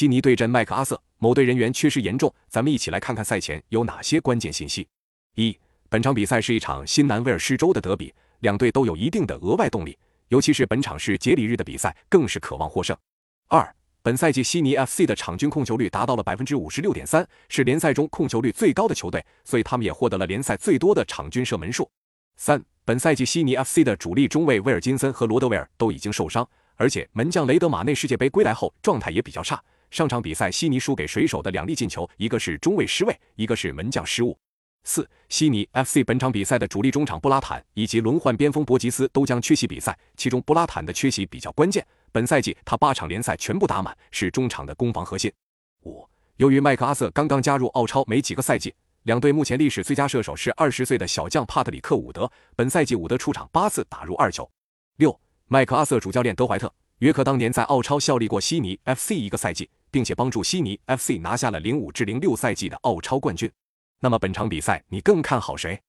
悉尼对阵麦克阿瑟，某队人员缺失严重。咱们一起来看看赛前有哪些关键信息。一、本场比赛是一场新南威尔士州的德比，两队都有一定的额外动力，尤其是本场是节礼日的比赛，更是渴望获胜。二、本赛季悉尼 FC 的场均控球率达到了百分之五十六点三，是联赛中控球率最高的球队，所以他们也获得了联赛最多的场均射门数。三、本赛季悉尼 FC 的主力中卫威尔金森和罗德威尔都已经受伤，而且门将雷德马内世界杯归来后状态也比较差。上场比赛，悉尼输给水手的两粒进球，一个是中卫失位，一个是门将失误。四，悉尼 FC 本场比赛的主力中场布拉坦以及轮换边锋博吉斯都将缺席比赛，其中布拉坦的缺席比较关键。本赛季他八场联赛全部打满，是中场的攻防核心。五，由于麦克阿瑟刚刚加入澳超没几个赛季，两队目前历史最佳射手是二十岁的小将帕特里克伍德，本赛季伍德出场八次打入二球。六，麦克阿瑟主教练德怀特约克当年在澳超效力过悉尼 FC 一个赛季。并且帮助悉尼 FC 拿下了零五至零六赛季的澳超冠军。那么本场比赛你更看好谁？